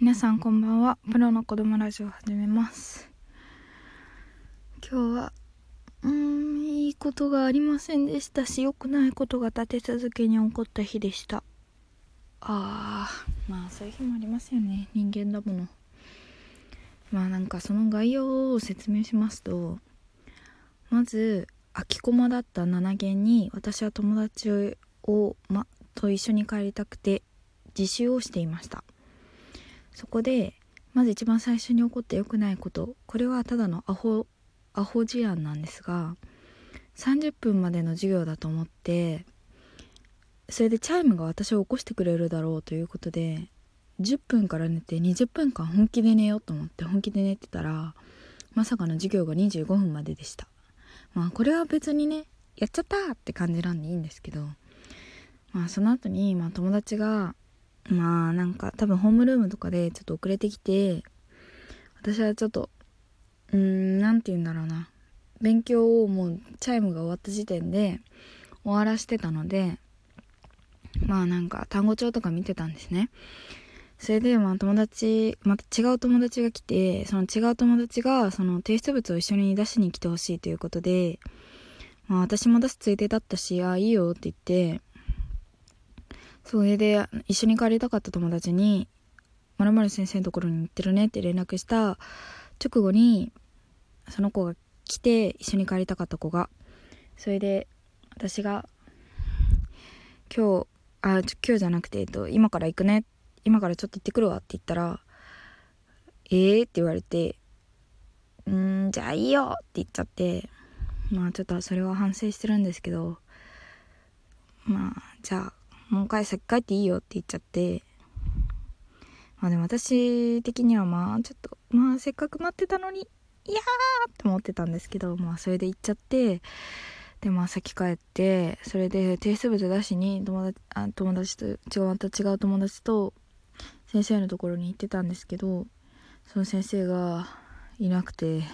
皆さんこんばんは。プロの子供ラジオを始めます。今日はうーんいいことがありませんでしたし良くないことが立て続けに起こった日でした。あーまあそういう日もありますよね。人間だもの。まあなんかその概要を説明しますとまず空き駒だった7限に私は友達を、ま、と一緒に帰りたくて自習をしていました。そこでまず一番最初に起こって良くないこと。これはただのアホアホ事案なんですが30分までの授業だと思ってそれでチャイムが私を起こしてくれるだろうということで10分から寝て20分間本気で寝ようと思って本気で寝てたらまさかの授業が25分まででした。まあこれは別にねやっちゃったって感じなんでいいんですけどまあその後にまあ友達がまあなんか多分ホームルームとかでちょっと遅れてきて私はちょっとうーん何て言うんだろうな。勉強をもうチャイムが終わった時点で終わらしてたのでまあなんか単語帳とか見てたんですね。それでまあ友達また違う友達が来てその違う友達がその提出物を一緒に出しに来てほしいということでまあ私も出すついでだったしああいいよって言ってそれで一緒に帰りたかった友達に「まる先生のところに行ってるね」って連絡した直後にその子が来て一緒に帰りたかった子がそれで私が「今日あ今日じゃなくて、えっと、今から行くね今からちょっと行ってくるわ」って言ったら「えー?」って言われて「うんじゃあいいよ」って言っちゃってまあちょっとそれは反省してるんですけどまあじゃあもう一回先帰っていいよって言っちゃって。まあでも私的にはまあちょっとまあせっかく待ってたのにいやーって思ってたんですけどまあそれで行っちゃってでまあ先帰ってそれで提出物出しに友達あ友達と違うまた違う友達と先生のところに行ってたんですけどその先生がいなくて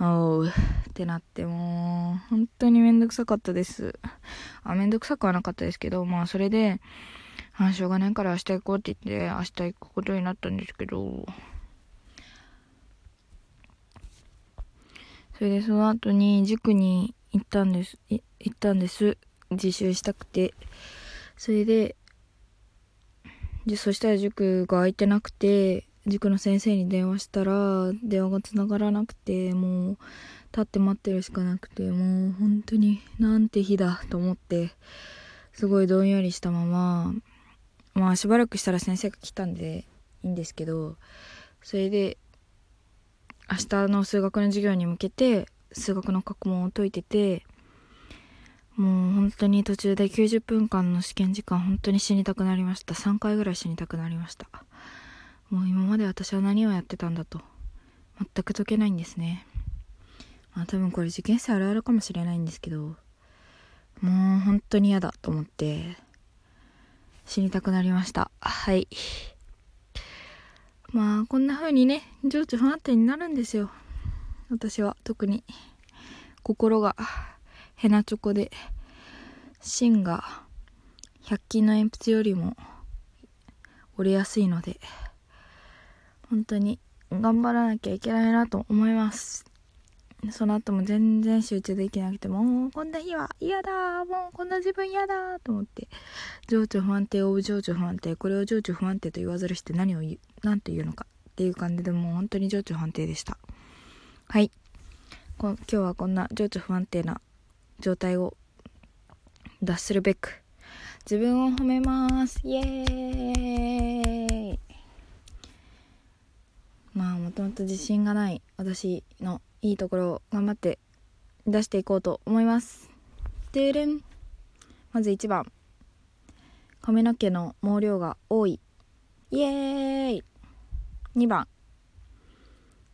おうってなってもう本当にめんどくさかったです。あめんどくさくはなかったですけどまあそれであしょうがないから明日行こうって言って明日行くことになったんですけど。それでその後に塾に行ったんです行ったんです。自習したくて。それででそしたら塾が空いてなくて塾の先生に電話したら電話がつながらなくてもう立って待ってるしかなくてもう本当になんて日だと思ってすごいどんよりしたまままあしばらくしたら先生が来たんでいいんですけどそれで明日の数学の授業に向けて数学の過去問を解いててもう本当に途中で90分間の試験時間本当に死にたくなりました。3回ぐらい死にたくなりました。もう今まで私は何をやってたんだと。全く解けないんですね。まあ多分これ受験生あるあるかもしれないんですけどもう本当に嫌だと思って死にたくなりました。はい。まあこんな風にね情緒不安定になるんですよ。私は特に。心がヘナチョコで芯が100均の鉛筆よりも折れやすいので。本当に頑張らなきゃいけないなと思います。その後も全然集中できなくてもうこんな日は嫌だもうこんな自分嫌だと思って情緒不安定オブ情緒不安定これを情緒不安定と言わずるして何を言う何と言うのかっていう感じでもう本当に情緒不安定でした。はい。今日はこんな情緒不安定な状態を脱するべく自分を褒めます。イエーイ。まあもともと自信がない私のいいところを頑張って出していこうと思います。でれん。まず1番。髪の毛の毛量が多い。イエーイ。2番。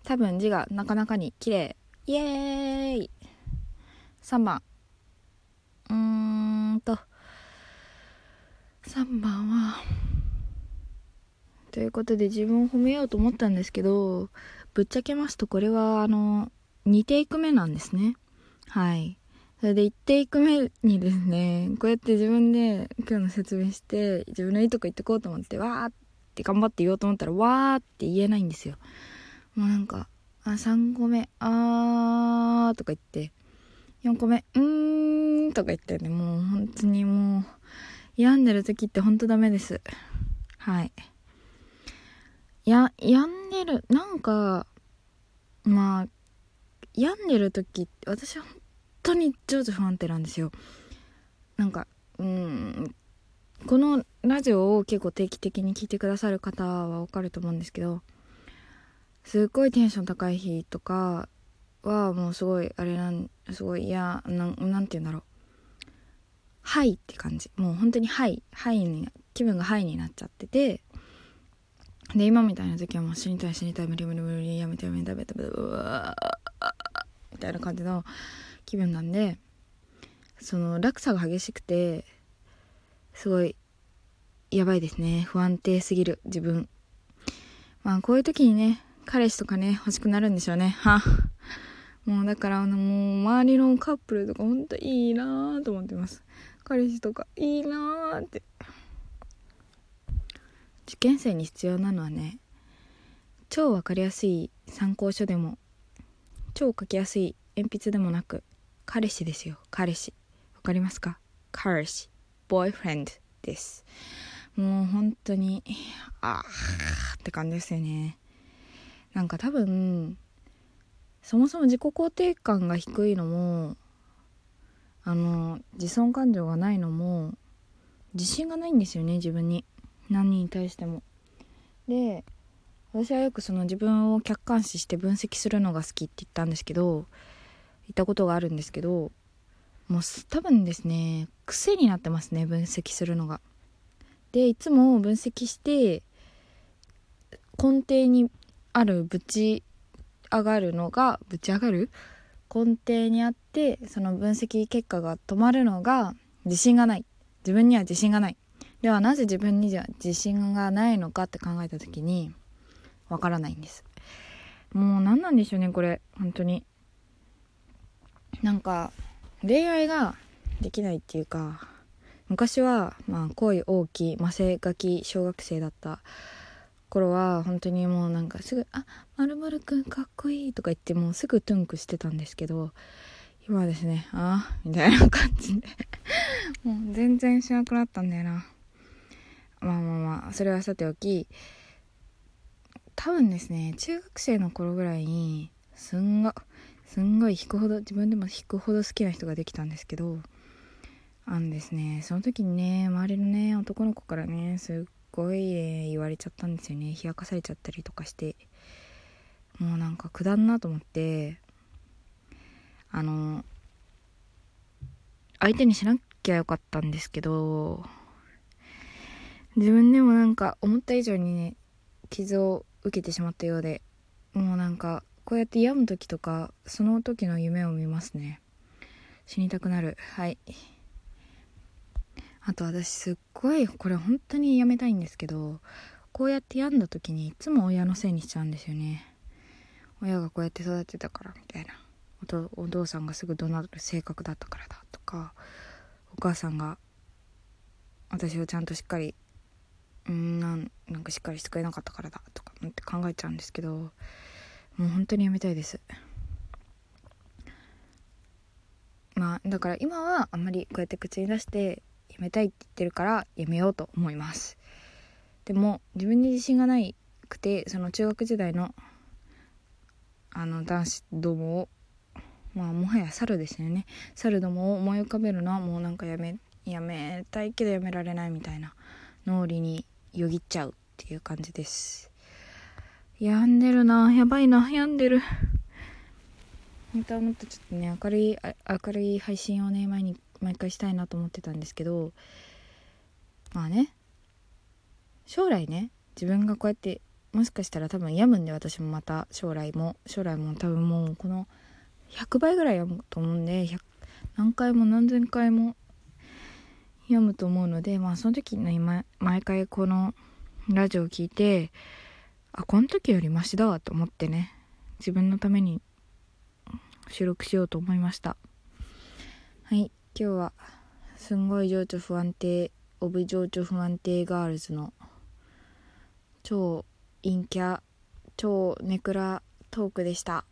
多分字がなかなかに綺麗。イエーイ。3番。うーんと。3番はということで自分を褒めようと思ったんですけどぶっちゃけますとこれはあの2テイク目なんですね。はい。それで1テイク目にですねこうやって自分で今日の説明して自分のいいとこ言ってこうと思ってわーって頑張って言おうと思ったらわーって言えないんですよ。もうなんかあ3個目あーとか言って4個目うーんとか言ってねもう本当にもう病んでる時って本当ダメです。はい。や病んでるなんかまあ病んでる時私は本当に情緒不安定なんですよ。なんかうんこのラジオを結構定期的に聞いてくださる方はわかると思うんですけどすっごいテンション高い日とかはもうすごいあれなんすごい嫌なんなんて言うんだろう。ハイって感じ。もう本当にハイハイに気分がハイになっちゃっててで今みたいな時はもう死にたい死にたい無理無理無理やめてやめてやめてみたいな感じの気分なんでその落差が激しくてすごいやばいですね不安定すぎる自分まあこういう時にね彼氏とかね欲しくなるんでしょうねはもうだからあのもう周りのカップルとかほんといいなーと思ってます彼氏とかいいなーって受験生に必要なのはね超わかりやすい参考書でも超書きやすい鉛筆でもなく彼氏ですよ。彼氏。わかりますか？彼氏。ボーイフレンドです。もう本当にあーって感じですよね。なんか多分そもそも自己肯定感が低いのもあの自尊感情がないのも自信がないんですよね自分に。何に対しても。で私はよくその自分を客観視して分析するのが好きって言ったんですけど言ったことがあるんですけどもう多分ですね癖になってますね分析するのが。でいつも分析して根底にあるぶち上がるのがぶち上がる？根底にあってその分析結果が止まるのが自信がない。自分には自信がない。ではなぜ自分にじゃ自信がないのかって考えた時にわからないんです。もう何なんでしょうねこれ本当に。なんか恋愛ができないっていうか昔はまあ恋大きいマセガキ小学生だった頃は本当にもうなんかすぐ「あまるまるくんかっこいい」とか言ってもうすぐトゥンクしてたんですけど今はですね「あみたいな感じで。もう全然しなくなったんだよな。まあまあまあそれはさておき多分ですね中学生の頃ぐらいにすんごすんごい弾くほど自分でも弾くほど好きな人ができたんですけどあのですねその時にね周りのね男の子からねすっごい、ね、言われちゃったんですよね。冷やかされちゃったりとかしてもうなんかくだんなと思ってあの相手にしなきゃよかったんですけど自分でもなんか思った以上にね傷を受けてしまったようでもうなんかこうやって病む時とかその時の夢を見ますね。死にたくなる。はい。あと私すっごいこれ本当にやめたいんですけどこうやって病んだ時にいつも親のせいにしちゃうんですよね。親がこうやって育てたからみたいな。おお父さんがすぐ怒鳴る性格だったからだとかお母さんが私をちゃんとしっかりうんなんなんかしっかりしてくれなかったからだとかって考えちゃうんですけどもう本当にやめたいです。まあだから今はあんまりこうやって口に出してやめたいって言ってるからやめようと思います。でも自分に自信がないくてその中学時代のあの男子どもをまあもはや猿ですよね。猿どもを思い浮かべるのはもうなんかやめやめたいけどやめられないみたいな脳裏によぎっちゃうっていう感じです。病んでるな。やばいな。病んでる。本当はもっとちょっとね明るい明るい配信をね前に毎回したいなと思ってたんですけどまあね。将来ね自分がこうやってもしかしたら多分病むんで私もまた将来も。将来も多分もうこの100倍ぐらい病むと思うんで何回も何千回も読むと思うのでまあその時にね毎回このラジオを聞いてあこの時よりマシだわと思ってね自分のために収録しようと思いました。はい今日はすんごい情緒不安定オブ情緒不安定ガールズの超陰キャ超ネクラトークでした。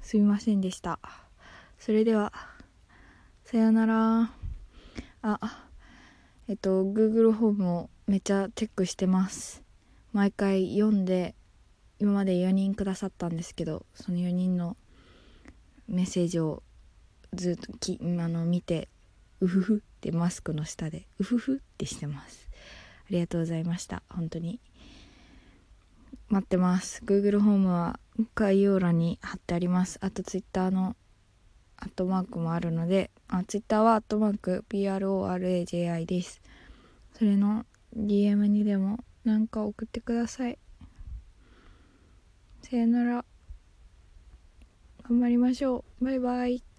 すみませんでした。それではさよなら。あえっと Google ホームをめっちゃチェックしてます。毎回読んで今まで4人くださったんですけどその4人のメッセージをずっときあの見てうふふってマスクの下でうふふってしてます。ありがとうございました。本当に。待ってます。Google ホームは概要欄に貼ってあります。あと Twitter のアットマークもあるのであツイッターはアットマーク PRORAJI です。それの DM にでも何か送ってください。さよなら。頑張りましょう。バイバイ。